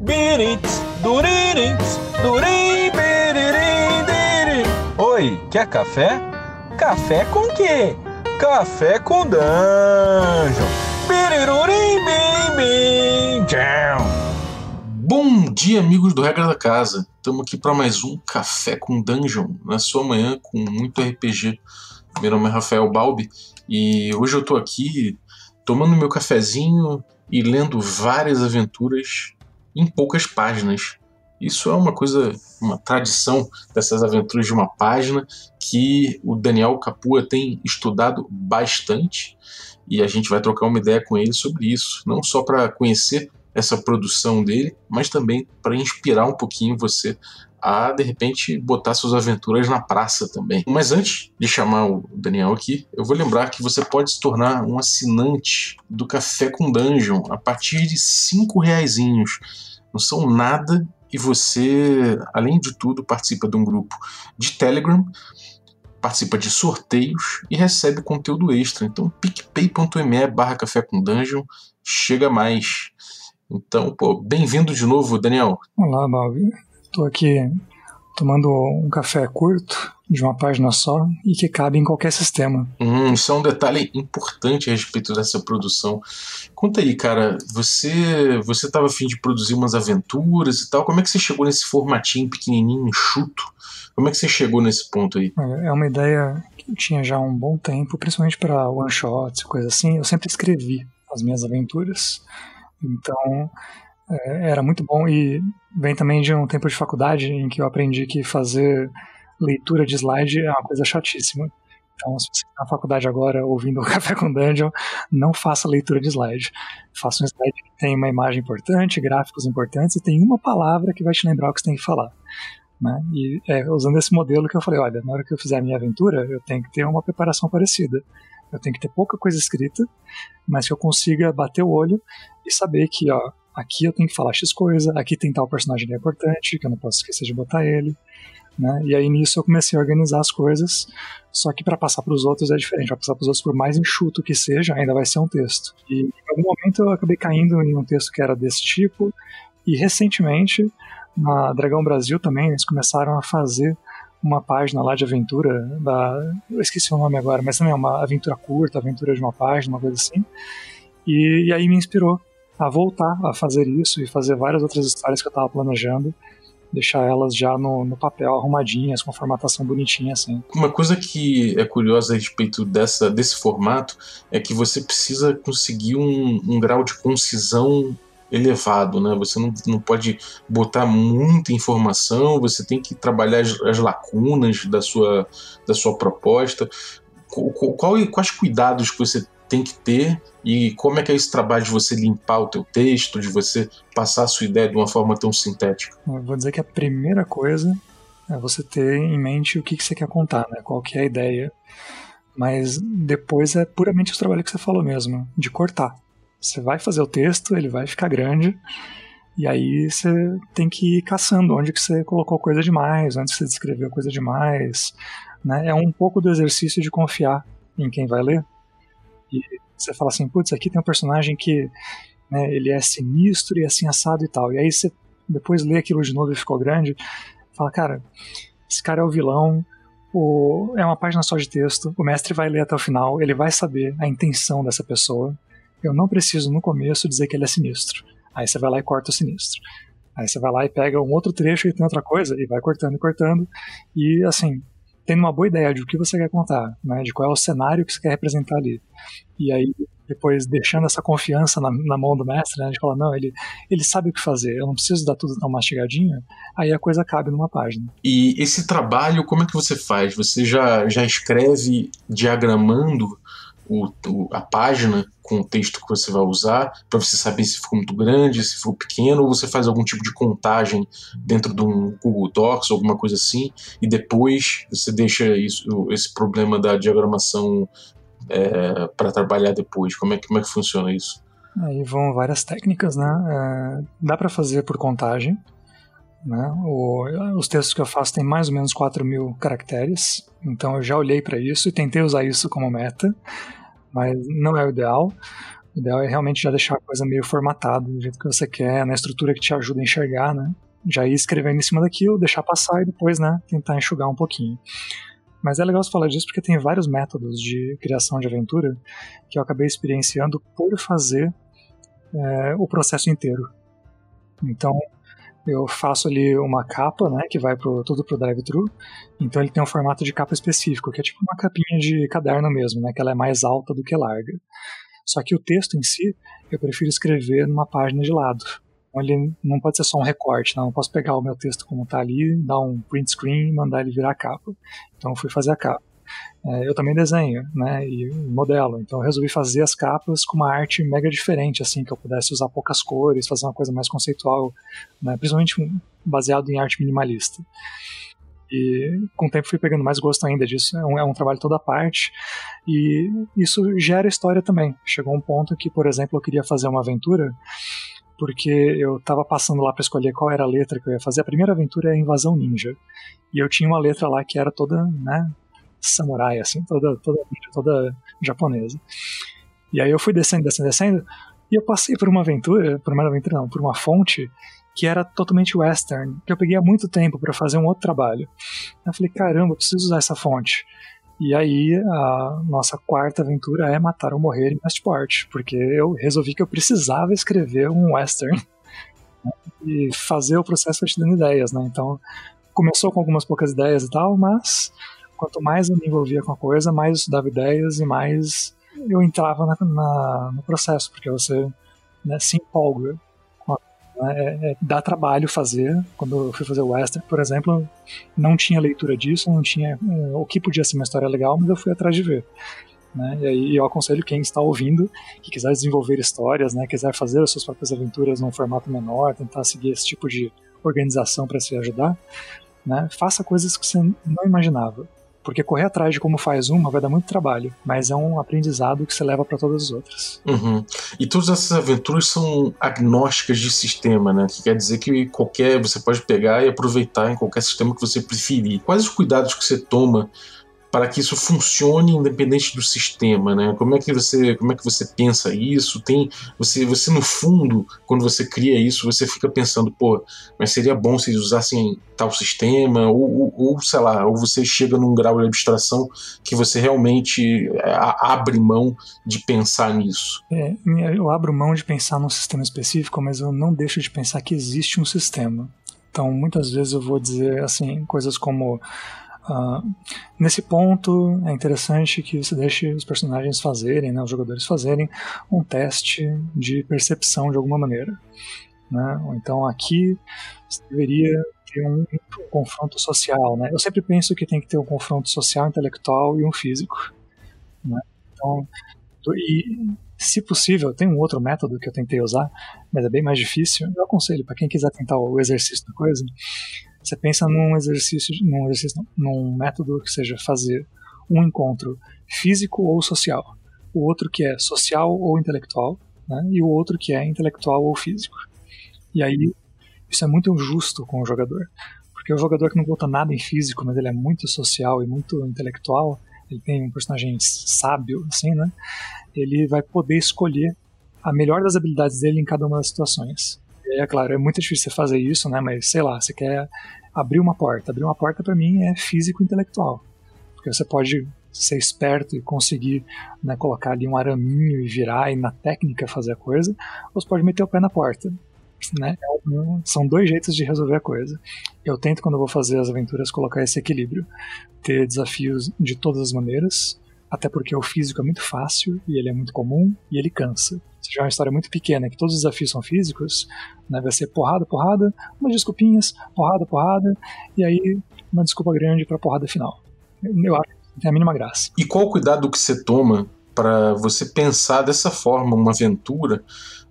Birits, duririts, durim, biririm. Oi, quer café? Café com quê? Café com dungeon. Birirurim, tchau. Bom dia, amigos do Regra da Casa. Estamos aqui para mais um Café com Dungeon, na sua manhã com muito RPG. Meu nome é Rafael Balbi e hoje eu estou aqui tomando meu cafezinho e lendo várias aventuras em poucas páginas. Isso é uma coisa, uma tradição dessas aventuras de uma página que o Daniel Capua tem estudado bastante e a gente vai trocar uma ideia com ele sobre isso, não só para conhecer essa produção dele, mas também para inspirar um pouquinho você a de repente botar suas aventuras na praça também. Mas antes de chamar o Daniel aqui, eu vou lembrar que você pode se tornar um assinante do Café com Dungeon a partir de cinco reaisinhos. Não são nada e você, além de tudo, participa de um grupo de Telegram, participa de sorteios e recebe conteúdo extra. Então, picpay.me barra café com dungeon, chega mais. Então, pô, bem-vindo de novo, Daniel. Olá, Balbi. Estou aqui tomando um café curto, de uma página só, e que cabe em qualquer sistema. Hum, isso é um detalhe importante a respeito dessa produção. Conta aí, cara, você você estava afim de produzir umas aventuras e tal, como é que você chegou nesse formatinho pequenininho, enxuto? Como é que você chegou nesse ponto aí? É uma ideia que eu tinha já há um bom tempo, principalmente para one-shots e coisa assim. Eu sempre escrevi as minhas aventuras. Então, é, era muito bom e vem também de um tempo de faculdade em que eu aprendi que fazer leitura de slide é uma coisa chatíssima. Então, se você está na faculdade agora ouvindo o Café com Dungeon, não faça leitura de slide. Faça um slide que tem uma imagem importante, gráficos importantes e tem uma palavra que vai te lembrar o que você tem que falar. Né? E é usando esse modelo que eu falei, olha, na hora que eu fizer a minha aventura, eu tenho que ter uma preparação parecida. Eu tenho que ter pouca coisa escrita, mas que eu consiga bater o olho e saber que, ó, aqui eu tenho que falar X coisa, aqui tem tal personagem que é importante, que eu não posso esquecer de botar ele. Né? E aí nisso eu comecei a organizar as coisas, só que para passar para os outros é diferente, para passar para os outros, por mais enxuto que seja, ainda vai ser um texto. E em algum momento eu acabei caindo em um texto que era desse tipo, e recentemente, na Dragão Brasil também, eles começaram a fazer uma página lá de aventura, da, eu esqueci o nome agora, mas também é uma aventura curta, aventura de uma página, uma coisa assim. E, e aí me inspirou a voltar a fazer isso e fazer várias outras histórias que eu estava planejando deixar elas já no, no, papel arrumadinhas, com formatação bonitinha assim. Uma coisa que é curiosa a respeito dessa, desse formato é que você precisa conseguir um, um grau de concisão elevado, né? Você não, não pode botar muita informação, você tem que trabalhar as, as lacunas da sua, da sua proposta. Qual, qual, quais cuidados que você tem que ter e como é que é esse trabalho de você limpar o teu texto, de você passar a sua ideia de uma forma tão sintética? Eu vou dizer que a primeira coisa é você ter em mente o que, que você quer contar, né? qual que é a ideia. Mas depois é puramente o trabalho que você falou mesmo, de cortar. Você vai fazer o texto, ele vai ficar grande, e aí você tem que ir caçando onde que você colocou coisa demais, onde você descreveu coisa demais. Né? É um pouco do exercício de confiar em quem vai ler e você fala assim, putz, aqui tem um personagem que né, ele é sinistro e assim assado e tal. E aí você depois lê aquilo de novo e ficou grande, fala, cara, esse cara é o vilão, o, é uma página só de texto, o mestre vai ler até o final, ele vai saber a intenção dessa pessoa. Eu não preciso no começo dizer que ele é sinistro. Aí você vai lá e corta o sinistro. Aí você vai lá e pega um outro trecho e tem outra coisa e vai cortando e cortando. E assim, tendo uma boa ideia de o que você quer contar, né, de qual é o cenário que você quer representar ali. E aí, depois, deixando essa confiança na, na mão do mestre, né, de falar, não, ele, ele sabe o que fazer, eu não preciso dar tudo tão mastigadinho, aí a coisa cabe numa página. E esse trabalho, como é que você faz? Você já, já escreve diagramando o, o, a página com o texto que você vai usar, para você saber se ficou muito grande, se ficou pequeno, ou você faz algum tipo de contagem dentro de um Google Docs, alguma coisa assim, e depois você deixa isso, esse problema da diagramação é, para trabalhar depois. Como é, como é que funciona isso? Aí vão várias técnicas, né? É, dá para fazer por contagem. Né? O, os textos que eu faço têm mais ou menos 4 mil caracteres, então eu já olhei para isso e tentei usar isso como meta mas não é o ideal. O ideal é realmente já deixar a coisa meio formatada, do jeito que você quer, na estrutura que te ajuda a enxergar, né? Já ir escrevendo em cima daquilo, deixar passar e depois, né, tentar enxugar um pouquinho. Mas é legal você falar disso porque tem vários métodos de criação de aventura que eu acabei experienciando por fazer é, o processo inteiro. Então, eu faço ali uma capa, né, que vai pro, tudo pro drive-thru. Então ele tem um formato de capa específico, que é tipo uma capinha de caderno mesmo, né, que ela é mais alta do que larga. Só que o texto em si, eu prefiro escrever numa página de lado. Então ele não pode ser só um recorte, não. Eu posso pegar o meu texto como está ali, dar um print screen e mandar ele virar capa. Então eu fui fazer a capa. É, eu também desenho, né, e modelo, então eu resolvi fazer as capas com uma arte mega diferente, assim, que eu pudesse usar poucas cores, fazer uma coisa mais conceitual, né, principalmente baseado em arte minimalista. E com o tempo fui pegando mais gosto ainda disso. É um, é um, trabalho toda parte. E isso gera história também. Chegou um ponto que, por exemplo, eu queria fazer uma aventura, porque eu estava passando lá para escolher qual era a letra que eu ia fazer. A primeira aventura é Invasão Ninja. E eu tinha uma letra lá que era toda, né, samurai, assim, toda, toda, toda japonesa. E aí eu fui descendo, descendo, descendo, e eu passei por uma aventura, por uma aventura não, por uma fonte que era totalmente western, que eu peguei há muito tempo para fazer um outro trabalho. Eu falei, caramba, eu preciso usar essa fonte. E aí a nossa quarta aventura é Matar ou Morrer em Westport, porque eu resolvi que eu precisava escrever um western e fazer o processo te dando ideias, né? Então começou com algumas poucas ideias e tal, mas quanto mais eu me envolvia com a coisa, mais eu estudava ideias e mais eu entrava na, na, no processo, porque você né, se empolga. Né, é, é, dá trabalho fazer. Quando eu fui fazer o Western, por exemplo, não tinha leitura disso, não tinha é, o que podia ser uma história legal, mas eu fui atrás de ver. Né? E aí eu aconselho quem está ouvindo, que quiser desenvolver histórias, né, quiser fazer as suas próprias aventuras num formato menor, tentar seguir esse tipo de organização para se ajudar, né, faça coisas que você não imaginava. Porque correr atrás de como faz uma vai dar muito trabalho, mas é um aprendizado que você leva para todas as outras. Uhum. E todas essas aventuras são agnósticas de sistema, né? Que quer dizer que qualquer você pode pegar e aproveitar em qualquer sistema que você preferir. Quais os cuidados que você toma para que isso funcione independente do sistema, né? Como é que você, como é que você pensa isso? Tem você, você no fundo, quando você cria isso, você fica pensando, pô, mas seria bom se eles usassem tal sistema ou, ou, ou sei lá, ou você chega num grau de abstração que você realmente é, abre mão de pensar nisso. É, eu abro mão de pensar num sistema específico, mas eu não deixo de pensar que existe um sistema. Então, muitas vezes eu vou dizer assim coisas como Uh, nesse ponto, é interessante que você deixe os personagens fazerem, né, os jogadores fazerem um teste de percepção de alguma maneira. Né? Então aqui você deveria ter um, um, confronto social. Né? Eu sempre penso que tem que ter um confronto social, intelectual e um físico. Né? Então, e se possível, tem um outro método que eu tentei usar, mas é bem mais difícil. Eu aconselho para quem quiser tentar o exercício da coisa você pensa num exercício, num exercício, num método que seja fazer um encontro físico ou social, o outro que é social ou intelectual, né? e o outro que é intelectual ou físico. E aí isso é muito injusto com o jogador, porque o jogador que não conta nada em físico, mas ele é muito social e muito intelectual, ele tem um personagem sábio, assim, né? Ele vai poder escolher a melhor das habilidades dele em cada uma das situações. É claro, é muito difícil você fazer isso, né? Mas sei lá, você quer abrir uma porta. Abrir uma porta para mim é físico intelectual. Porque você pode ser esperto e conseguir né, colocar ali um araminho e virar e na técnica fazer a coisa, ou você pode meter o pé na porta. Né? São dois jeitos de resolver a coisa. Eu tento, quando eu vou fazer as aventuras, colocar esse equilíbrio. Ter desafios de todas as maneiras, até porque o físico é muito fácil e ele é muito comum e ele cansa. Se tiver uma história muito pequena que todos os desafios são físicos, né, vai ser porrada, porrada, umas desculpinhas, porrada, porrada, e aí uma desculpa grande para a porrada final. Eu acho que tem a mínima graça. E qual o cuidado que você toma para você pensar dessa forma uma aventura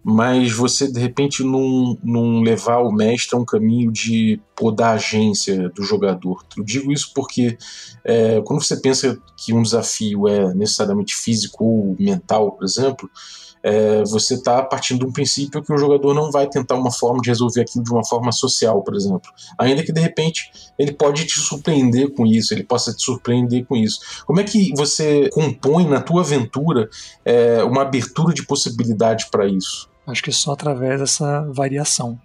mas você de repente não, não levar o mestre a um caminho de podar a agência do jogador. Eu digo isso porque é, quando você pensa que um desafio é necessariamente físico ou mental, por exemplo, é, você está partindo de um princípio que o jogador não vai tentar uma forma de resolver aquilo de uma forma social, por exemplo. Ainda que de repente ele pode te surpreender com isso, ele possa te surpreender com isso. Como é que você compõe na tua aventura é, uma abertura de possibilidades para isso? Acho que só através dessa variação.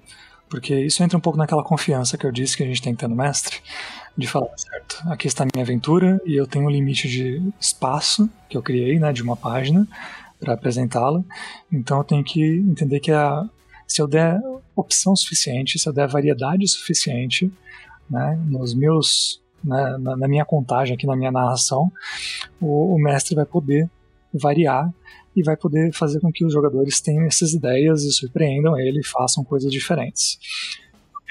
Porque isso entra um pouco naquela confiança que eu disse que a gente tem que ter no mestre, de falar, certo, aqui está a minha aventura e eu tenho um limite de espaço que eu criei, né, de uma página para apresentá-la. Então eu tenho que entender que a, se eu der opção suficiente, se eu der variedade suficiente, né, nos meus né, na, na, minha contagem aqui na minha narração, o, o mestre vai poder variar e vai poder fazer com que os jogadores tenham essas ideias e surpreendam ele e façam coisas diferentes.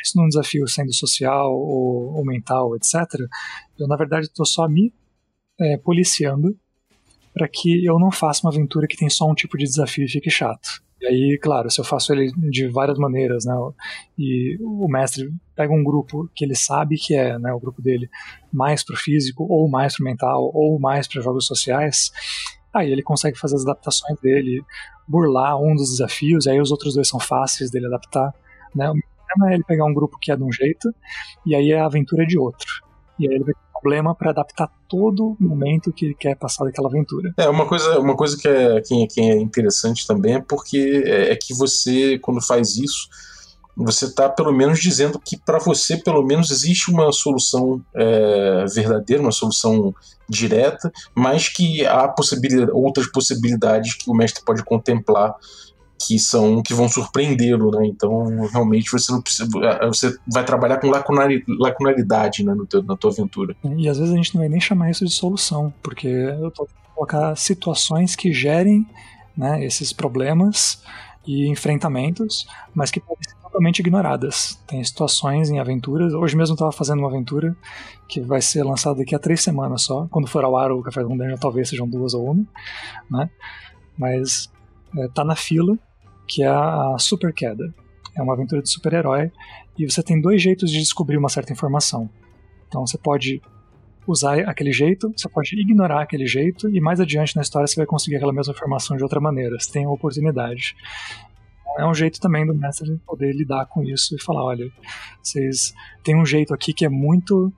Isso num desafio sendo social ou, ou mental, etc., eu na verdade estou só me é, policiando para que eu não faça uma aventura que tem só um tipo de desafio e fique chato. E aí, claro, se eu faço ele de várias maneiras, né, e o mestre pega um grupo que ele sabe que é né, o grupo dele mais pro físico, ou mais pro mental, ou mais para jogos sociais, aí ele consegue fazer as adaptações dele, burlar um dos desafios, aí os outros dois são fáceis dele adaptar. Né? O problema é ele pegar um grupo que é de um jeito, e aí a aventura é de outro. E aí ele vai problema para adaptar todo momento que ele quer passar daquela aventura. É, uma coisa, uma coisa que, é, que, que é interessante também é porque é, é que você, quando faz isso, você está pelo menos dizendo que para você pelo menos existe uma solução é, verdadeira, uma solução direta, mas que há possibilidade, outras possibilidades que o mestre pode contemplar que são que vão surpreendê-lo, né? Então, realmente você não precisa, é, você vai trabalhar com lacunaridade, né, no teu, na tua aventura. E às vezes a gente não vai nem chamar isso de solução, porque eu tô colocar situações que gerem, né, esses problemas e enfrentamentos, mas que podem ser totalmente ignoradas. Tem situações em aventuras. Hoje mesmo estava fazendo uma aventura que vai ser lançada daqui a três semanas só. Quando for ao ar o Café com Dungeon, talvez sejam duas ou uma, né? Mas é, tá na fila que é a Super Queda. É uma aventura de super-herói e você tem dois jeitos de descobrir uma certa informação. Então você pode usar aquele jeito, você pode ignorar aquele jeito e mais adiante na história você vai conseguir aquela mesma informação de outra maneira. Você tem a oportunidade. É um jeito também do mestre poder lidar com isso e falar: olha, vocês têm um jeito aqui que é muito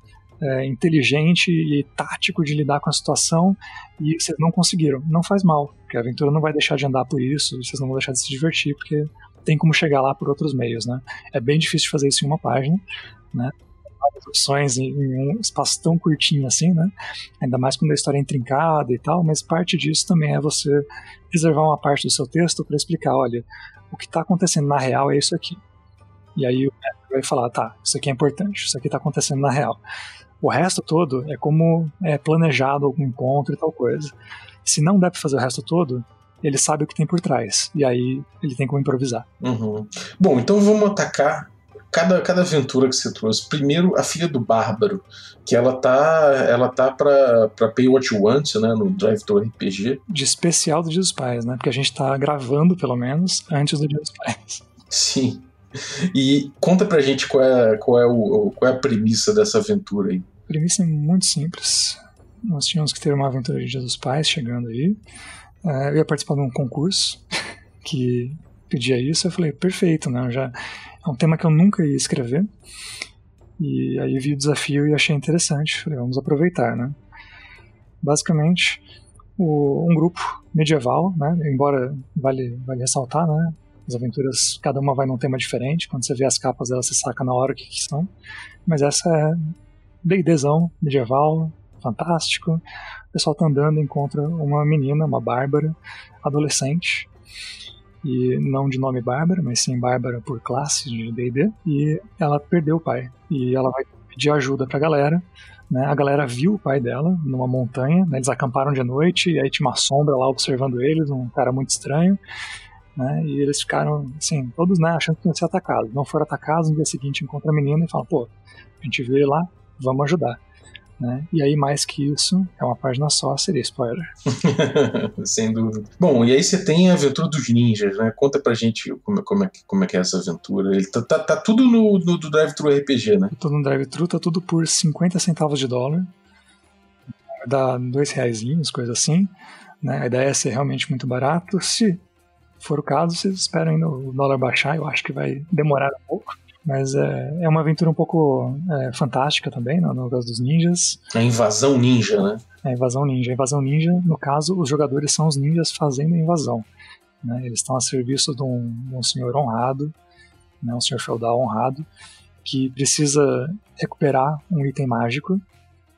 é, inteligente e tático de lidar com a situação e vocês não conseguiram. Não faz mal, porque a aventura não vai deixar de andar por isso, vocês não vão deixar de se divertir, porque tem como chegar lá por outros meios, né? É bem difícil fazer isso em uma página, né? Várias opções em, em um espaço tão curtinho assim, né? Ainda mais quando a história é intrincada e tal, mas parte disso também é você reservar uma parte do seu texto para explicar, olha, o que está acontecendo na real é isso aqui. E aí o vai falar, tá, isso aqui é importante, isso aqui está acontecendo na real. O resto todo é como é planejado algum encontro e tal coisa. Se não der pra fazer o resto todo, ele sabe o que tem por trás. E aí ele tem como improvisar. Uhum. Bom, então vamos atacar cada, cada aventura que você trouxe. Primeiro, a filha do Bárbaro, que ela tá, ela tá pra, pra Pay What You Want, né, no Drive to RPG. De especial do Dia dos Pais, né? Porque a gente tá gravando, pelo menos, antes do Dia dos Pais. Sim. E conta pra gente qual é, qual é, o, qual é a premissa dessa aventura aí. A premissa é muito simples. Nós tínhamos que ter uma aventura de Dia dos Pais chegando aí. Uh, eu ia participar de um concurso que pedia isso. Eu falei, perfeito, né? Já é um tema que eu nunca ia escrever. E aí vi o desafio e achei interessante. Falei, vamos aproveitar, né? Basicamente, o, um grupo medieval, né? Embora vale, vale ressaltar, né? As aventuras, cada uma vai num tema diferente. Quando você vê as capas, elas se saca na hora o que, que são. Mas essa é D&Dzão medieval, fantástico. O pessoal tá andando e encontra uma menina, uma Bárbara, adolescente. E não de nome Bárbara, mas sim Bárbara por classe de D&D. E ela perdeu o pai. E ela vai pedir ajuda pra galera. Né? A galera viu o pai dela numa montanha. Né? Eles acamparam de noite e aí tinha uma sombra lá observando eles, um cara muito estranho. Né? E eles ficaram, assim, todos né, achando que iam ser atacados. Não foram atacados, no dia seguinte encontra a menina e fala, pô, a gente veio lá vamos ajudar. Né? E aí, mais que isso, é uma página só, seria spoiler. Sem dúvida. Bom, e aí você tem a aventura dos ninjas, né? Conta pra gente como, como, é, como é que é essa aventura. Ele tá, tá, tá tudo no, no do Drive-Thru RPG, né? Tudo no Drive-Thru, tá tudo por 50 centavos de dólar. Dá dois reais, coisa assim. Né? A ideia é ser realmente muito barato. Se for o caso, vocês esperam ainda o dólar baixar, eu acho que vai demorar um pouco. Mas é, é uma aventura um pouco é, fantástica também, no, no caso dos ninjas. A invasão ninja, né? A invasão ninja. A invasão ninja, no caso, os jogadores são os ninjas fazendo a invasão. Né? Eles estão a serviço de um, de um senhor honrado, né? um senhor feudal honrado, que precisa recuperar um item mágico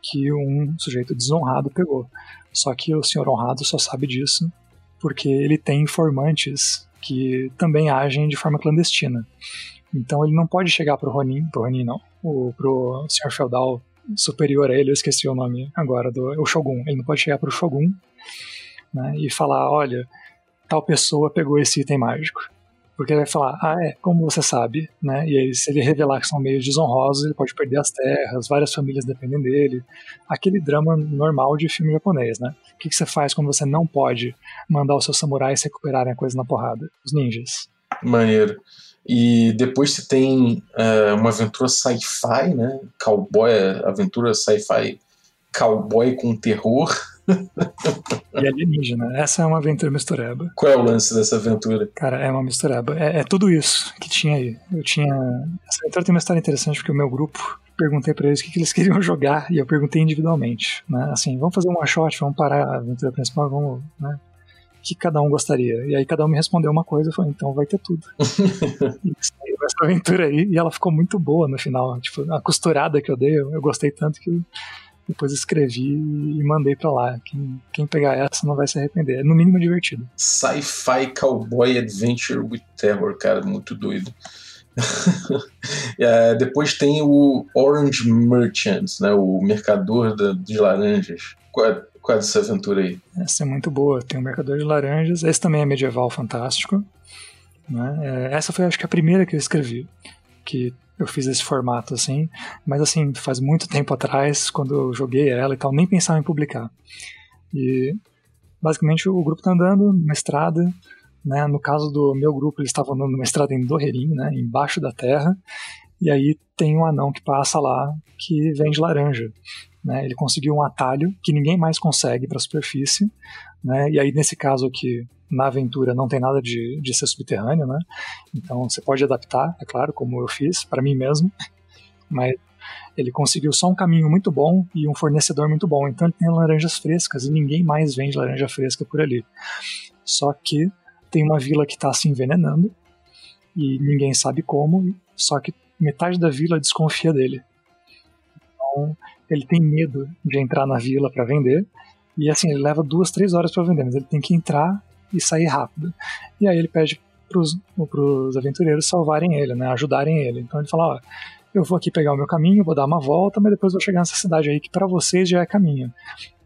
que um sujeito desonrado pegou. Só que o senhor honrado só sabe disso porque ele tem informantes que também agem de forma clandestina. Então ele não pode chegar pro Ronin, pro Ronin não, o, pro senhor feudal superior a ele, eu esqueci o nome agora, do, o Shogun. Ele não pode chegar pro Shogun né, e falar, olha, tal pessoa pegou esse item mágico. Porque ele vai falar, ah, é, como você sabe, né? E aí, se ele revelar que são meios desonrosos, ele pode perder as terras, várias famílias dependem dele. Aquele drama normal de filme japonês, né? O que, que você faz quando você não pode mandar os seus samurais recuperarem a coisa na porrada? Os ninjas. Maneiro. E depois você tem uh, uma aventura sci-fi, né? Cowboy, aventura sci-fi cowboy com terror. e alienígena. Essa é uma aventura mistureba. Qual é o lance dessa aventura? Cara, é uma mistureba. É, é tudo isso que tinha aí. Eu tinha. Essa aventura tem uma história interessante porque o meu grupo perguntei para eles o que, que, eles queriam jogar e eu perguntei individualmente, né? Assim, vamos fazer um one shot, vamos parar a aventura principal, vamos, né? Que cada um gostaria. E aí cada um me respondeu uma coisa, eu falei, então vai ter tudo. e essa aventura aí, e ela ficou muito boa no final. Tipo, a costurada que eu dei, eu, eu gostei tanto que depois escrevi e mandei para lá. Quem, quem, pegar essa não vai se arrepender. É no mínimo divertido. Sci-fi Cowboy Adventure with Terror, cara, muito doido. é, depois tem o Orange Merchant, né, o mercador da, de laranjas. Qual é, aventura aí? Essa é muito boa. Tem o Mercador de Laranjas. Esse também é medieval fantástico. Né? É, essa foi, acho que, a primeira que eu escrevi. Que eu fiz esse formato assim. Mas, assim, faz muito tempo atrás, quando eu joguei ela e tal, nem pensava em publicar. E, basicamente, o grupo tá andando numa estrada. Né? No caso do meu grupo, eles estavam andando numa estrada em Dorreirinho, né? embaixo da terra. E aí tem um anão que passa lá que vende laranja. Né? Ele conseguiu um atalho que ninguém mais consegue para a superfície. Né? E aí, nesse caso aqui, na aventura, não tem nada de, de ser subterrâneo. Né? Então, você pode adaptar, é claro, como eu fiz, para mim mesmo. Mas ele conseguiu só um caminho muito bom e um fornecedor muito bom. Então, ele tem laranjas frescas e ninguém mais vende laranja fresca por ali. Só que tem uma vila que está se envenenando e ninguém sabe como, só que metade da vila desconfia dele. Então, ele tem medo de entrar na vila para vender. E assim, ele leva duas, três horas para vender, mas ele tem que entrar e sair rápido. E aí ele pede pros, pros aventureiros salvarem ele, né? Ajudarem ele. Então ele fala, ó, eu vou aqui pegar o meu caminho, vou dar uma volta, mas depois vou chegar nessa cidade aí que para vocês já é caminho.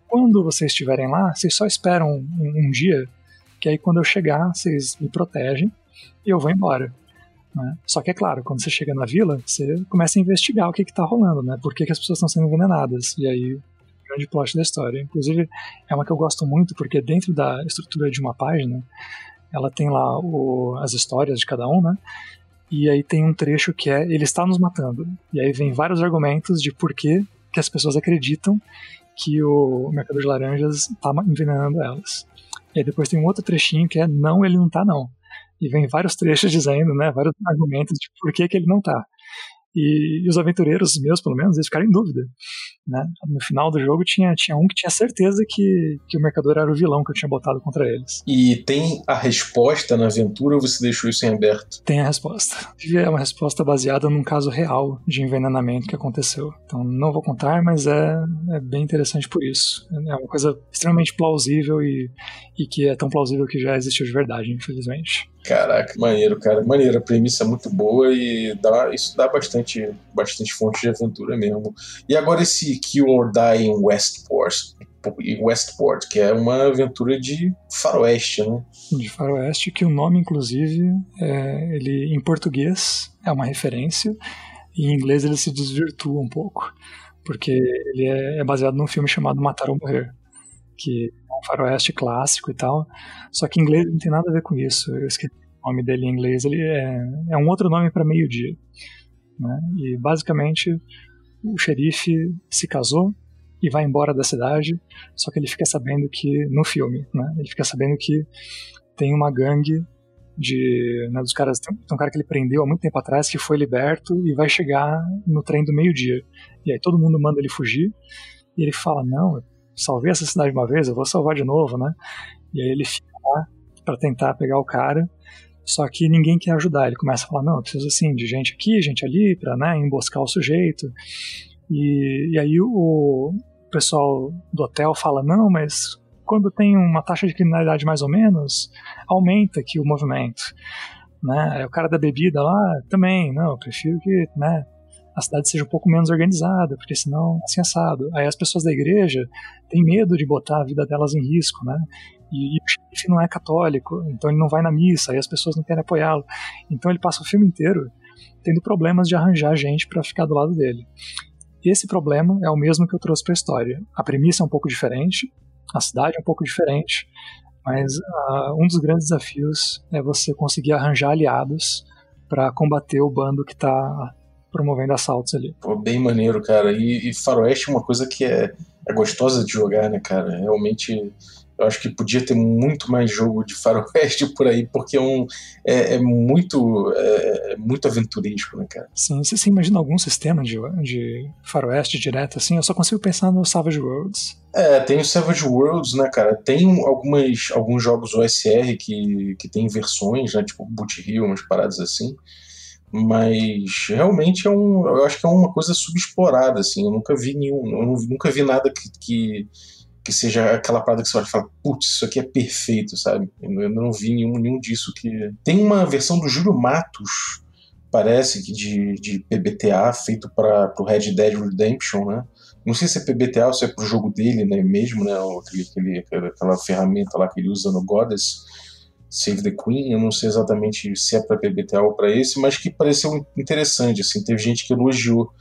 Quando vocês estiverem lá, vocês só esperam um, um dia, que aí quando eu chegar, vocês me protegem e eu vou embora. Né? Só que é claro, quando você chega na vila, você começa a investigar o que está rolando, né? Por que, que as pessoas estão sendo envenenadas. E aí, grande plot da história. Inclusive, é uma que eu gosto muito, porque dentro da estrutura de uma página, ela tem lá o, as histórias de cada um, né? E aí tem um trecho que é ele está nos matando. E aí vem vários argumentos de por que, que as pessoas acreditam que o mercador de laranjas está envenenando elas. E aí depois tem um outro trechinho que é não, ele não está não e vem vários trechos dizendo, né, vários argumentos de por que, que ele não tá. E, e, os aventureiros meus, pelo menos, eles ficaram em dúvida. Né? No final do jogo tinha, tinha um que tinha certeza que, que o mercador era o vilão que eu tinha botado contra eles. E tem a resposta na aventura ou você deixou isso em aberto? Tem a resposta. É uma resposta baseada num caso real de envenenamento que aconteceu. Então não vou contar, mas é, é bem interessante por isso. É uma coisa extremamente plausível e, e que é tão plausível que já existiu de verdade, infelizmente. Caraca, maneiro, cara. Maneiro, a premissa é muito boa e dá, isso dá bastante, bastante fonte de aventura mesmo. E agora esse Kill or Die em Westport, Westport, que é uma aventura de faroeste, né? De faroeste, que o nome, inclusive, é, ele em português é uma referência, e em inglês ele se desvirtua um pouco, porque ele é, é baseado num filme chamado Matar ou Morrer, que um faroeste clássico e tal. Só que em inglês não tem nada a ver com isso. Eu esqueci o nome dele em inglês. Ele é, é um outro nome para meio-dia. Né? E basicamente o xerife se casou e vai embora da cidade. Só que ele fica sabendo que no filme, né? Ele fica sabendo que tem uma gangue de né, dos caras tem, um cara que ele prendeu há muito tempo atrás que foi liberto e vai chegar no trem do meio-dia. E aí todo mundo manda ele fugir e ele fala: "Não, salvei essa cidade uma vez, eu vou salvar de novo, né?" E aí ele fica lá para tentar pegar o cara. Só que ninguém quer ajudar. Ele começa a falar: "Não, eu preciso assim de gente aqui, gente ali para, né, emboscar o sujeito". E, e aí o pessoal do hotel fala: "Não, mas quando tem uma taxa de criminalidade mais ou menos, aumenta aqui o movimento. Né? O cara da bebida lá também, não, eu prefiro que né, a cidade seja um pouco menos organizada, porque senão assim assado. Aí as pessoas da igreja têm medo de botar a vida delas em risco, né? E, e o chefe não é católico, então ele não vai na missa, aí as pessoas não querem apoiá-lo. Então ele passa o filme inteiro tendo problemas de arranjar gente para ficar do lado dele. Esse problema é o mesmo que eu trouxe para a história. A premissa é um pouco diferente, a cidade é um pouco diferente, mas uh, um dos grandes desafios é você conseguir arranjar aliados para combater o bando que está promovendo assaltos ali. Pô, bem maneiro, cara. E, e Faroeste é uma coisa que é, é gostosa de jogar, né, cara? Realmente eu acho que podia ter muito mais jogo de faroeste por aí, porque é, um, é, é muito é, é, muito aventurístico, né, cara? Sim, você, você imagina algum sistema de, de faroeste direto assim? Eu só consigo pensar no Savage Worlds. É, tem o Savage Worlds, né, cara? Tem algumas, alguns jogos OSR que, que tem versões, né, tipo Boot Hill, umas paradas assim. Mas realmente é um. Eu acho que é uma coisa subexplorada, assim. Eu nunca vi nenhum. Eu nunca vi nada que, que que seja aquela parada que você fala, putz, isso aqui é perfeito, sabe? Eu não vi nenhum, nenhum disso que. Tem uma versão do Júlio Matos, parece que de, de PBTA, feito para o Red Dead Redemption, né? Não sei se é PBTA ou se é pro jogo dele, né? Mesmo, né? Aquele, aquele, aquela ferramenta lá que ele usa no Goddess. Save the Queen, eu não sei exatamente se é para PBTA ou para esse, mas que pareceu interessante, assim, teve gente que elogiou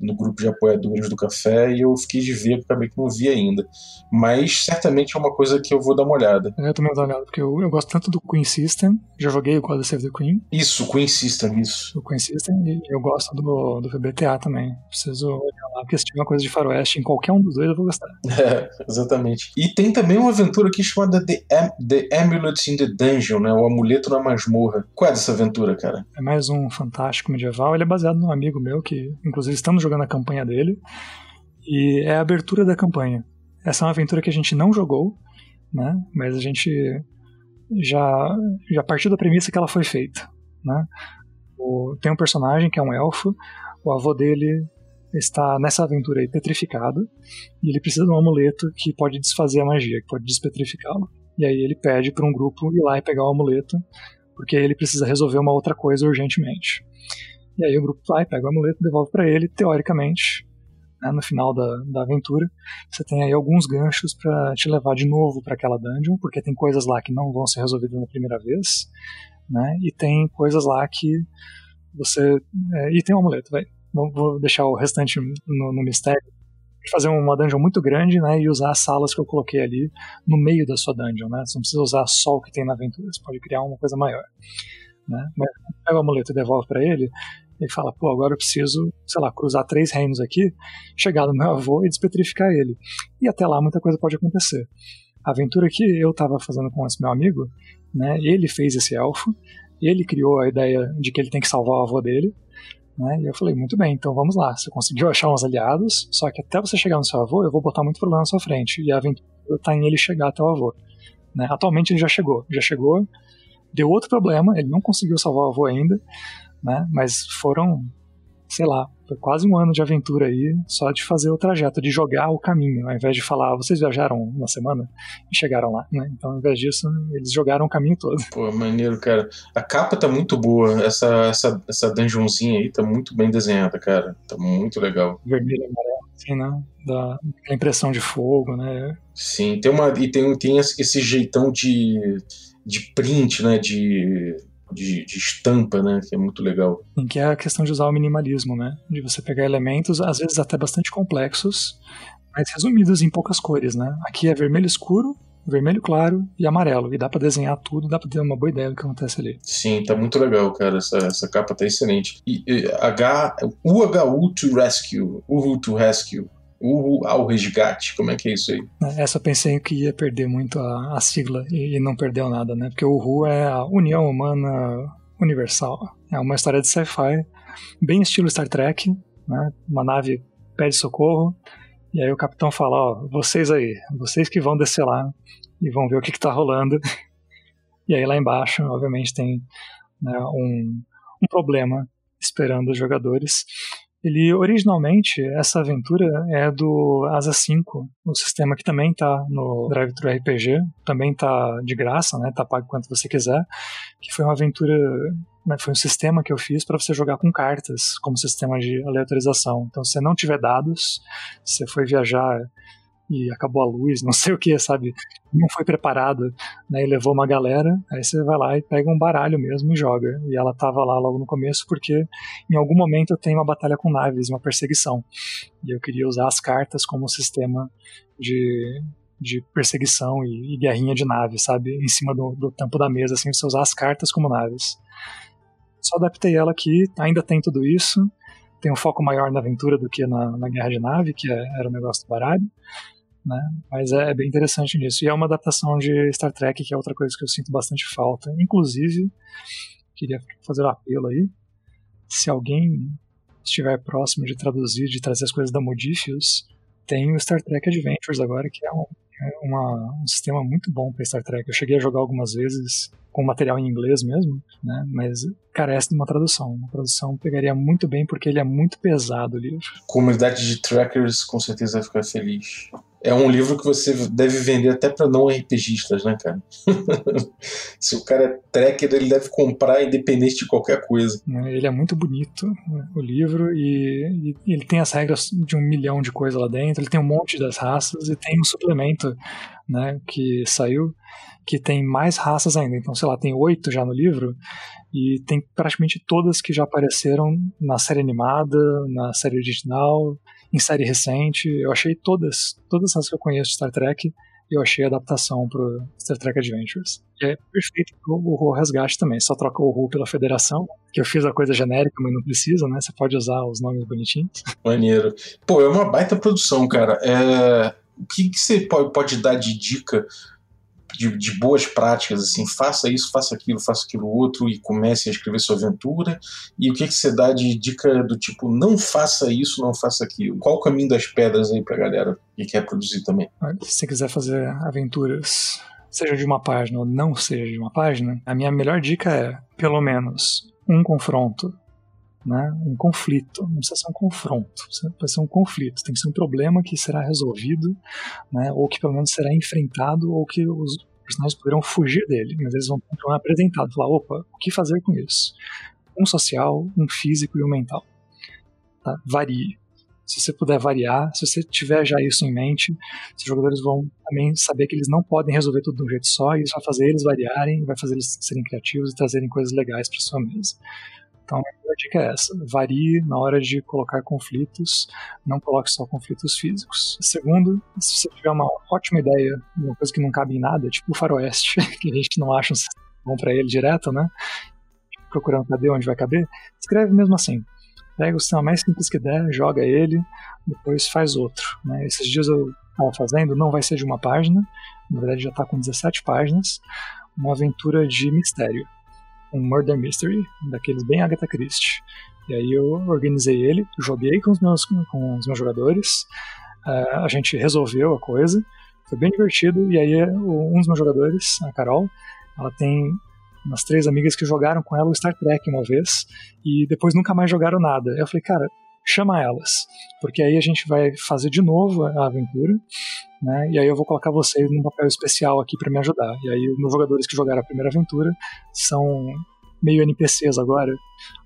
no grupo de apoiadores do café e eu fiquei de ver, acabei que não vi ainda. Mas certamente é uma coisa que eu vou dar uma olhada. Eu também vou dar uma olhada, porque eu, eu gosto tanto do Queen System, já joguei o God Save the Queen. Isso, Queen System, isso. O Queen System, e eu gosto do, do VBTA também. Preciso porque se tiver uma coisa de faroeste em qualquer um dos dois, eu vou gostar. É, exatamente. E tem também uma aventura aqui chamada The, Am the Amulet in the Dungeon, né? O Amuleto na Masmorra. Qual é dessa aventura, cara? É mais um fantástico medieval. Ele é baseado num amigo meu que, inclusive, estamos jogando a campanha dele. E é a abertura da campanha. Essa é uma aventura que a gente não jogou, né? Mas a gente já, já partiu da premissa que ela foi feita, né? O, tem um personagem que é um elfo, o avô dele está nessa aventura aí petrificado, e ele precisa de um amuleto que pode desfazer a magia, que pode despetrificá-lo. E aí ele pede para um grupo ir lá e pegar o amuleto, porque ele precisa resolver uma outra coisa urgentemente. E aí o grupo vai, pega o amuleto, devolve para ele, teoricamente, né, no final da, da aventura, você tem aí alguns ganchos para te levar de novo para aquela dungeon, porque tem coisas lá que não vão ser resolvidas na primeira vez, né, e tem coisas lá que você. É, e tem um amuleto, vai. Vou deixar o restante no, no mistério. Fazer uma dungeon muito grande, né, e usar as salas que eu coloquei ali no meio da sua dungeon, né. Você não precisa usar só o que tem na aventura, você pode criar uma coisa maior. Né? Mas pega o amuleto e devolve para ele, ele fala, pô, agora eu preciso, sei lá, cruzar três reinos aqui, chegar no meu avô e despetrificar ele. E até lá muita coisa pode acontecer. A aventura que eu estava fazendo com esse meu amigo, né, ele fez esse elfo, ele criou a ideia de que ele tem que salvar o avô dele, né, e eu falei, muito bem, então vamos lá, você conseguiu achar uns aliados, só que até você chegar no seu avô, eu vou botar muito problema na sua frente, e a aventura está em ele chegar até o avô. Né? Atualmente ele já chegou, já chegou, deu outro problema, ele não conseguiu salvar o avô ainda, né? Mas foram, sei lá, foi quase um ano de aventura aí, só de fazer o trajeto, de jogar o caminho, ao invés de falar, vocês viajaram uma semana e chegaram lá, né? Então, ao invés disso, eles jogaram o caminho todo. Pô, maneiro, cara. A capa tá muito boa, essa, essa, essa dungeonzinha aí tá muito bem desenhada, cara. Tá muito legal. Vermelho e amarelo, assim, né? Dá a impressão de fogo, né? Sim, tem uma. E tem, tem esse jeitão de, de print, né? De de, de, estampa, né? Que é muito legal. Em que é a questão de usar o minimalismo, né? De você pegar elementos, às vezes até bastante complexos, mas resumidos em poucas cores, né? Aqui é vermelho escuro, vermelho claro e amarelo. E dá para desenhar tudo, dá pra ter uma boa ideia do que acontece ali. Sim, tá muito legal, cara. Essa, essa capa tá excelente. E, e H, UHU to Rescue, UHU to Rescue. O, ao resgate, como é que é isso aí? Essa eu pensei que ia perder muito a, a sigla e, e, não perdeu nada, né? Porque o Ru é a União Humana Universal. É uma história de sci-fi, bem estilo Star Trek, né? Uma nave pede socorro, e aí o capitão fala, ó, vocês aí, vocês que vão descer lá e vão ver o que, que tá rolando. E aí lá embaixo, obviamente, tem né, um, um problema esperando os jogadores. Ele originalmente essa aventura é do Asa 5, o sistema que também está no Drive Thru RPG, também está de graça, né? Tá pago quanto você quiser, que foi uma aventura, né, foi um sistema que eu fiz para você jogar com cartas como sistema de aleatorização. Então, se você não tiver dados, você foi viajar e acabou a luz, não sei o que, sabe? Não foi preparado, né? E levou uma galera, aí você vai lá e pega um baralho mesmo e joga. E ela tava lá logo no começo porque em algum momento eu tenho uma batalha com naves, uma perseguição. E eu queria usar as cartas como sistema de, de perseguição e, e guerrinha de nave, sabe? Em cima do, do tampo da mesa, assim, você usar as cartas como naves. Só adaptei ela aqui, ainda tem tudo isso. Tem um foco maior na aventura do que na, na guerra de nave, que é, era o negócio do baralho né? Mas é, é, bem interessante nisso. E é uma adaptação de Star Trek, que é outra coisa que eu sinto bastante falta. Inclusive, queria fazer um apelo aí. Se alguém estiver próximo de traduzir, de trazer as coisas da Modifius, tem o Star Trek Adventures agora, que é um, é uma, um sistema muito bom para Star Trek. Eu cheguei a jogar algumas vezes com material em inglês mesmo, né? Mas carece de uma tradução. Uma tradução pegaria muito bem porque ele é muito pesado o livro. Comunidade de trackers com certeza vai ficar feliz é um livro que você deve vender até para não RPGistas, né, cara? Se o cara é tracker, ele deve comprar independente de qualquer coisa. É, ele é muito bonito, né, o livro, e, e, ele tem as regras de um milhão de coisas lá dentro, ele tem um monte das raças e tem um suplemento né, que saiu que tem mais raças ainda. Então, sei lá, tem oito já no livro e tem praticamente todas que já apareceram na série animada, na série original em série recente. Eu achei todas, todas as que eu conheço de Star Trek, eu achei a adaptação pro Star Trek Adventures. E é perfeito o Resgate também. Só troca o Ru pela Federação, que eu fiz a coisa genérica, mas não precisa, né? Você pode usar os nomes bonitinhos. Maneiro. Pô, é uma baita produção, cara. É... O que, que você pode dar de dica de, de, boas práticas, assim, faça isso, faça aquilo, faça aquilo outro e comece a escrever sua aventura? E o que, que você dá de dica do tipo, não faça isso, não faça aquilo? Qual o caminho das pedras aí pra galera que quer produzir também? Se você quiser fazer aventuras, seja de uma página ou não seja de uma página, a minha melhor dica é, pelo menos, um confronto né, um conflito, não precisa ser um confronto, precisa ser um conflito, tem que ser um problema que será resolvido, né, ou que pelo menos será enfrentado, ou que os personagens poderão fugir dele, mas eles vão ter um apresentado, falar, opa, o que fazer com isso? Um social, um físico e um mental. Tá? Varie. Se você puder variar, se você tiver já isso em mente, os jogadores vão também saber que eles não podem resolver tudo de um jeito só, e isso vai fazer eles variarem, vai fazer eles serem criativos e trazerem coisas legais para sua mesa. Então, a dica é essa: varie na hora de colocar conflitos, não coloque só conflitos físicos. Segundo, se você tiver uma ótima ideia, uma coisa que não cabe em nada, tipo o faroeste, que a gente não acha um bom para ele direto, né? Procurando cadê onde vai caber, escreve mesmo assim. Pega o sistema mais simples que der, joga ele, depois faz outro. Né? Esses dias eu estava fazendo, não vai ser de uma página, na verdade já está com 17 páginas, uma aventura de mistério um murder mystery, daqueles bem Agatha Christie. E aí eu organizei ele, joguei com os meus, com os meus jogadores, uh, a gente resolveu a coisa, foi bem divertido, e aí um dos meus jogadores, a Carol, ela tem umas três amigas que jogaram com ela o Star Trek uma vez, e depois nunca mais jogaram nada. Eu falei, cara, chama elas, porque aí a gente vai fazer de novo a aventura, né? E aí eu vou colocar vocês num papel especial aqui para me ajudar. E aí os jogadores que jogaram a primeira aventura são meio NPCs agora,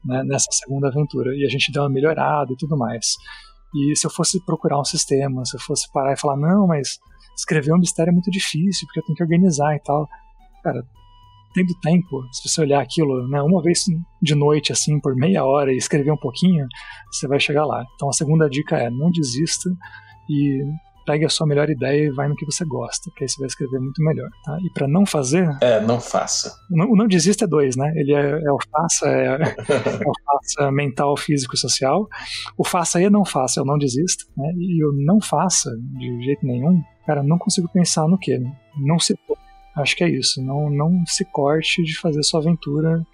né, nessa segunda aventura. E a gente deu uma melhorada e tudo mais. E se eu fosse procurar um sistema, se eu fosse parar e falar, não, mas escrever um mistério é muito difícil, porque eu tenho que organizar e tal. Cara, tendo tempo, se você olhar aquilo, né, uma vez de noite, assim, por meia hora e escrever um pouquinho, você vai chegar lá. Então a segunda dica é não desista e pegue a sua melhor ideia e vai no que você gosta, que aí você vai escrever muito melhor, tá? E para não fazer... É, não faça. O não, desista é dois, né? Ele é, é o faça, é, é, o faça mental, físico e social. O faça e não faça é o não desista, né? E o não faça, de jeito nenhum, cara, não consigo pensar no que. Não se... Acho que é isso. Não, não se corte de fazer sua aventura.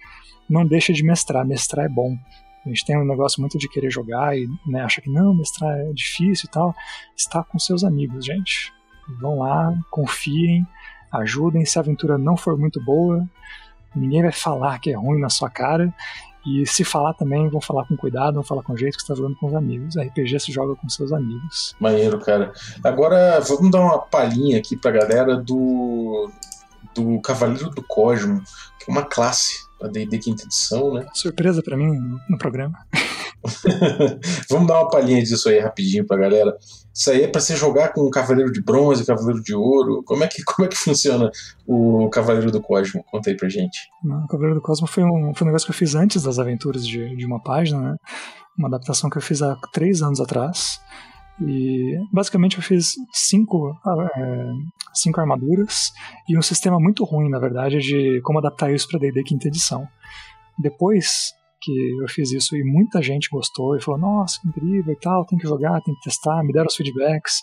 Não deixa de mestrar. Mestrar é bom. A gente tem um negócio muito de querer jogar e né, acha que não, mestrar é difícil e tal. Está com seus amigos, gente. Vão lá, confiem, ajudem. Se a aventura não for muito boa, ninguém vai falar que é ruim na sua cara. E se falar também, vão falar com cuidado, vão falar com jeito que você está jogando com os amigos. RPG se joga com seus amigos. Maneiro, cara. Agora vamos dar uma palhinha aqui pra galera do, do Cavaleiro do Cosmo, que é uma classe a D&D quinta edição, né? Surpresa para mim no programa. Vamos dar uma palhinha disso aí rapidinho pra galera. Isso aí é para você jogar com o Cavaleiro de Bronze, Cavaleiro de Ouro. Como é que, como é que funciona o Cavaleiro do Cosmo? Conta aí pra gente. Não, o Cavaleiro do Cosmo foi um, foi um negócio que eu fiz antes das aventuras de, de uma página, né? Uma adaptação que eu fiz há três anos atrás. E basicamente eu fiz cinco, é, cinco armaduras e um sistema muito ruim, na verdade, de como adaptar isso para D&D quinta edição. Depois que eu fiz isso e muita gente gostou e falou, nossa, incrível e tal, tem que jogar, tem que testar, me deram os feedbacks,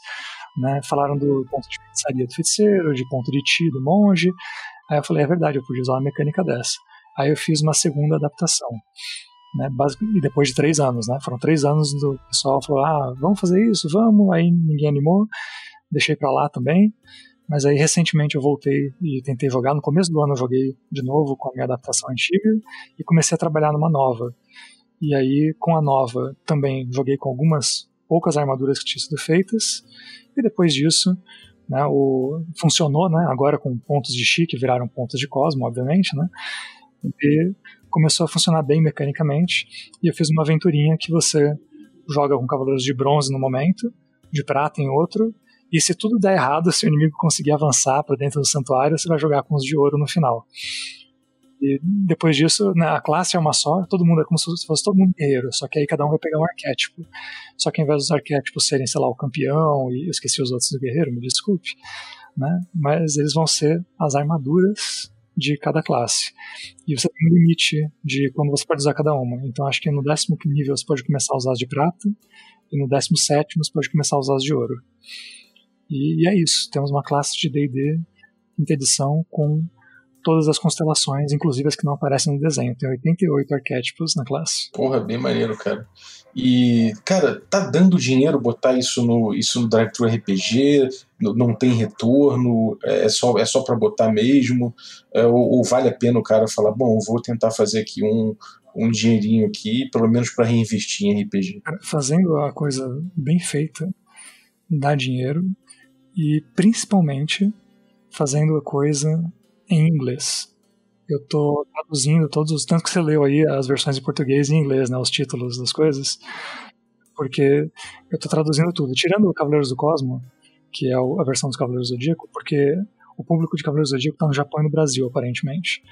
né, falaram do ponto de feitiçaria do feiticeiro, de ponto de ti do monge, aí eu falei, é verdade, eu podia usar uma mecânica dessa. Aí eu fiz uma segunda adaptação. Né, e depois de três anos, né? Foram três anos do pessoal falou, ah, vamos fazer isso, vamos. Aí ninguém animou, deixei para lá também. Mas aí recentemente eu voltei e tentei jogar. No começo do ano eu joguei de novo com a minha adaptação antiga e comecei a trabalhar numa nova. E aí com a nova também joguei com algumas poucas armaduras que tinham sido feitas. E depois disso, né, o, funcionou, né? Agora com pontos de chi que viraram pontos de cosmo, obviamente, né? E começou a funcionar bem mecanicamente. E eu fiz uma aventurinha que você joga com cavaleiros de bronze no momento, de prata em outro, e se tudo der errado, se o inimigo conseguir avançar para dentro do santuário, você vai jogar com os de ouro no final. E depois disso, né, a classe é uma só, todo mundo é como se fosse todo mundo guerreiro, só que aí cada um vai pegar um arquétipo. Só que ao invés dos arquétipos serem, sei lá, o campeão, e eu esqueci os outros do guerreiro, me desculpe, né, mas eles vão ser as armaduras de cada classe. E você tem um limite de quando você pode usar cada uma. Então acho que no décimo nível você pode começar a usar as de prata, e no décimo sétimo você pode começar a usar as de ouro. E, e é isso. Temos uma classe de D&D quinta edição com todas as constelações, inclusive as que não aparecem no desenho. Tem 88 arquétipos na classe. Porra, bem maneiro, cara. E, cara, tá dando dinheiro botar isso no, isso no Drive Thru RPG? Não tem retorno? É, é só, é só para botar mesmo? É, ou, ou, vale a pena o cara falar, bom, vou tentar fazer aqui um, um dinheirinho aqui, pelo menos para reinvestir em RPG? Fazendo a coisa bem feita, dá dinheiro e principalmente fazendo a coisa em inglês. Eu estou traduzindo todos os tanto que você leu aí as versões em português e em inglês, né, os títulos das coisas, porque eu estou traduzindo tudo, tirando o Cavaleiros do Cosmo, que é a versão dos Cavaleiros do Zodíaco, porque o público de Cavaleiros do Zodíaco está no Japão e no Brasil, aparentemente.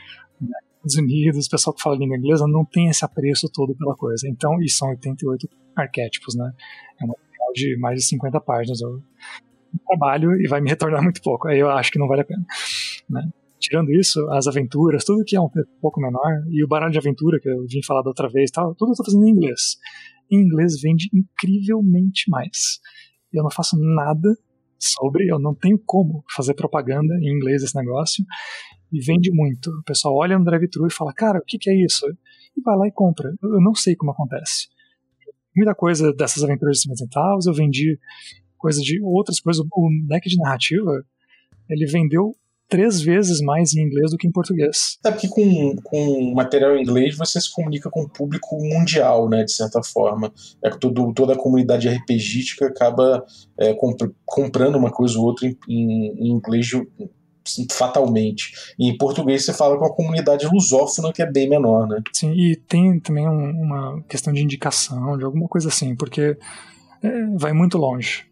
Né? Estados Unidos, o pessoal que fala língua inglesa não tem esse apreço todo pela coisa. Então, e são 88 arquétipos, né? É uma de mais de 50 páginas. Eu trabalho e vai me retornar muito pouco. Aí eu acho que não vale a pena. Né? Tirando isso, as aventuras, tudo que é um pouco menor, e o baralho de aventura que eu vim falar da outra vez, tal, tudo eu tô fazendo em inglês. Em inglês vende incrivelmente mais. Eu não faço nada sobre, eu não tenho como fazer propaganda em inglês esse negócio, e vende muito. O pessoal olha no drive-thru e fala, cara, o que, que é isso? E vai lá e compra. Eu não sei como acontece. Muita coisa dessas aventuras de centavos eu vendi coisa de outras coisas. O deck de narrativa, ele vendeu três vezes mais em inglês do que em português. É porque com, com material em inglês você se comunica com o público mundial, né, de certa forma. É que todo, toda a comunidade RPGística acaba é, comp comprando uma coisa ou outra em, em, inglês fatalmente. E em português você fala com a comunidade lusófona que é bem menor, né? Sim, e tem também um, uma questão de indicação, de alguma coisa assim, porque é, vai muito longe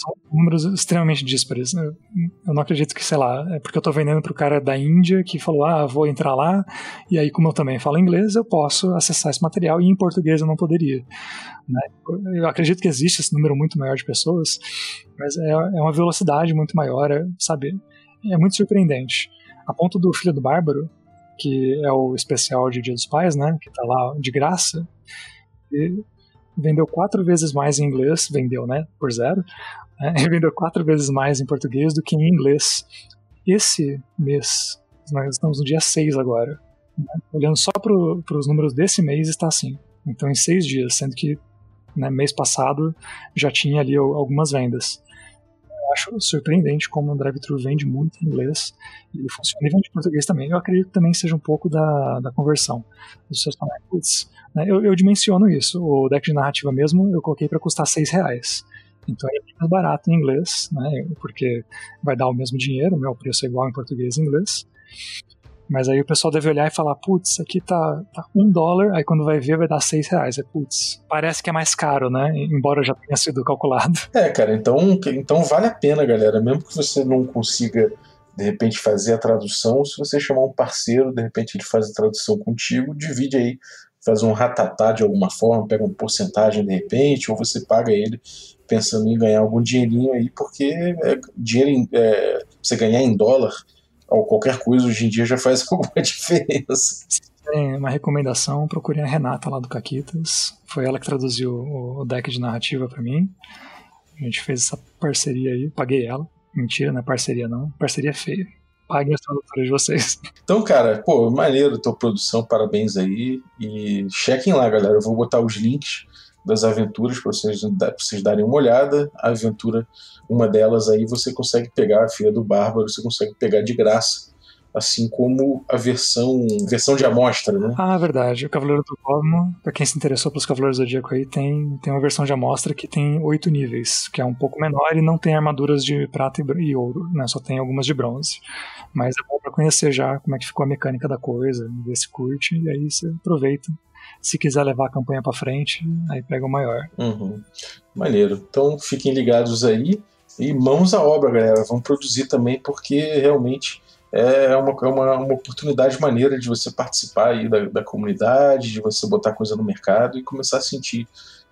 são números extremamente díspares. Eu não acredito que, sei lá, é porque eu estou vendendo para o cara da Índia que falou, ah, vou entrar lá, e aí, como eu também falo inglês, eu posso acessar esse material, e em português eu não poderia. Né? Eu acredito que existe esse número muito maior de pessoas, mas é, é uma velocidade muito maior, é, sabe? É muito surpreendente. A ponto do Filho do Bárbaro, que é o especial de Dia dos Pais, né, que está lá de graça, e vendeu quatro vezes mais em inglês, vendeu, né, por zero, né, vendeu quatro vezes mais em português do que em inglês. Esse mês, nós estamos no dia 6 agora, né, olhando só para os números desse mês, está assim. Então, em seis dias, sendo que né, mês passado já tinha ali algumas vendas acho surpreendente como o drive-thru vende muito em inglês e funciona e vende em português também. Eu acredito que também seja um pouco da, da conversão. Os seus putz, né, eu, eu, dimensiono isso. O deck de narrativa mesmo eu coloquei para custar seis reais. Então é mais barato em inglês, né, porque vai dar o mesmo dinheiro, né, o preço é igual em português e inglês. Mas aí o pessoal deve olhar e falar, putz, aqui tá, tá um dólar, aí quando vai ver vai dar seis reais. É, putz, parece que é mais caro, né? Embora já tenha sido calculado. É, cara, então, então vale a pena, galera. Mesmo que você não consiga, de repente, fazer a tradução, se você chamar um parceiro, de repente ele faz a tradução contigo, divide aí, faz um ratatá de alguma forma, pega uma porcentagem de repente, ou você paga ele pensando em ganhar algum dinheirinho aí, porque é, dinheiro é, você ganhar em dólar ou qualquer coisa hoje em dia já faz alguma diferença. Tem uma recomendação, procurem a Renata lá do Caquitas. Foi ela que traduziu o deck de narrativa para mim. A gente fez essa parceria aí, paguei ela. Mentira, não é parceria não. Parceria feia. Paguem as tradutoras de vocês. Então, cara, pô, maneiro tua produção, parabéns aí. E chequem lá, galera. Eu vou botar os links das aventuras para vocês, vocês darem uma olhada. A aventura, uma delas aí, você consegue pegar, a Filha do Bárbaro, você consegue pegar de graça. Assim como a versão versão de amostra, né? Ah, verdade. O Cavaleiro do Cosmo, para quem se interessou pelos Cavaleiros do Zodíaco aí, tem, tem uma versão de amostra que tem oito níveis, que é um pouco menor e não tem armaduras de prata e ouro, né? Só tem algumas de bronze. Mas é bom para conhecer já como é que ficou a mecânica da coisa, ver se curte, e aí você aproveita se quiser levar a campanha para frente, aí pega o maior. Uhum. Maneiro. Então fiquem ligados aí e mãos à obra, galera. Vamos produzir também, porque realmente é uma, é uma, uma oportunidade maneira de você participar aí da, da comunidade, de você botar coisa no mercado e começar a sentir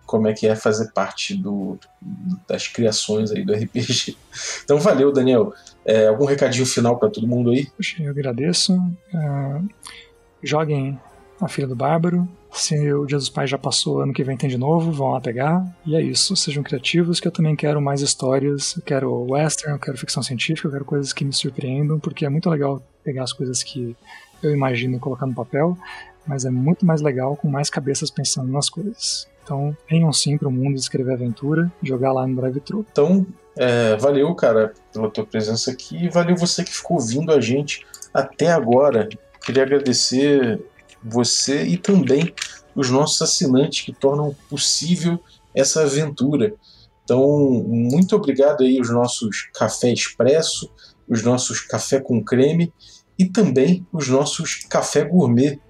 como é que é fazer parte do, das criações aí do RPG. Então valeu, Daniel. É, algum recadinho final para todo mundo aí? Puxa, eu agradeço. Uh, joguem a Filha do Bárbaro. Se o Dia dos Pais já passou, ano que vem tem de novo, vão lá pegar. E é isso, sejam criativos, que eu também quero mais histórias. Eu quero western, eu quero ficção científica, eu quero coisas que me surpreendam, porque é muito legal pegar as coisas que eu imagino e colocar no papel, mas é muito mais legal com mais cabeças pensando nas coisas. Então, venham sim para o mundo escrever aventura, jogar lá no Drive-Thru. Então, é, valeu, cara, pela tua presença aqui valeu você que ficou ouvindo a gente até agora. Queria agradecer você e também os nossos assinantes que tornam possível essa aventura. Então, muito obrigado aí aos nossos café expresso, os nossos café com creme e também os nossos café gourmet,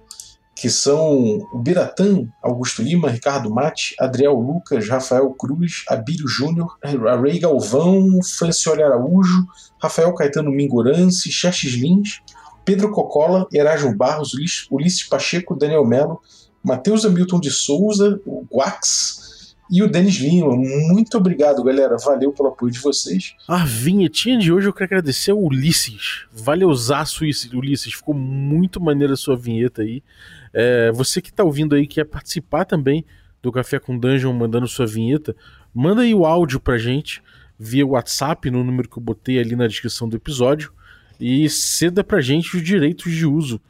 que são o Biratã, Augusto Lima, Ricardo Mate, Adriel Lucas, Rafael Cruz, Abílio Júnior, Ray Galvão, Francioli Araújo, Rafael Caetano Mingorance, Xerxes Lins, Pedro Cocola, Erasmo Barros, Ulisses Pacheco, Daniel Melo, Matheus Hamilton de Souza, o Guax e o Denis Lima. Muito obrigado, galera. Valeu pelo apoio de vocês. A vinhetinha de hoje eu quero agradecer ao Ulisses. Valeuzaço, Ulisses. Ficou muito maneira a sua vinheta aí. É, você que está ouvindo aí, quer participar também do Café com Dungeon mandando sua vinheta, manda aí o áudio pra gente via WhatsApp no número que eu botei ali na descrição do episódio e ceda pra gente os direitos de uso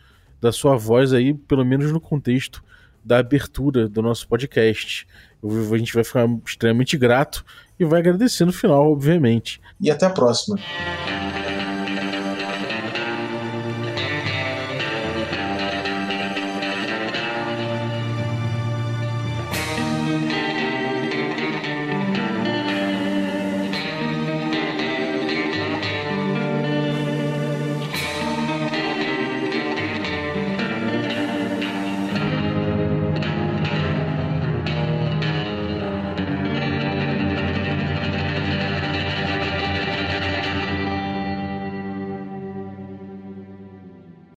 da sua voz aí, pelo menos no contexto da abertura do nosso podcast. A gente vai ficar extremamente grato e vai agradecer no final, obviamente. E até a próxima.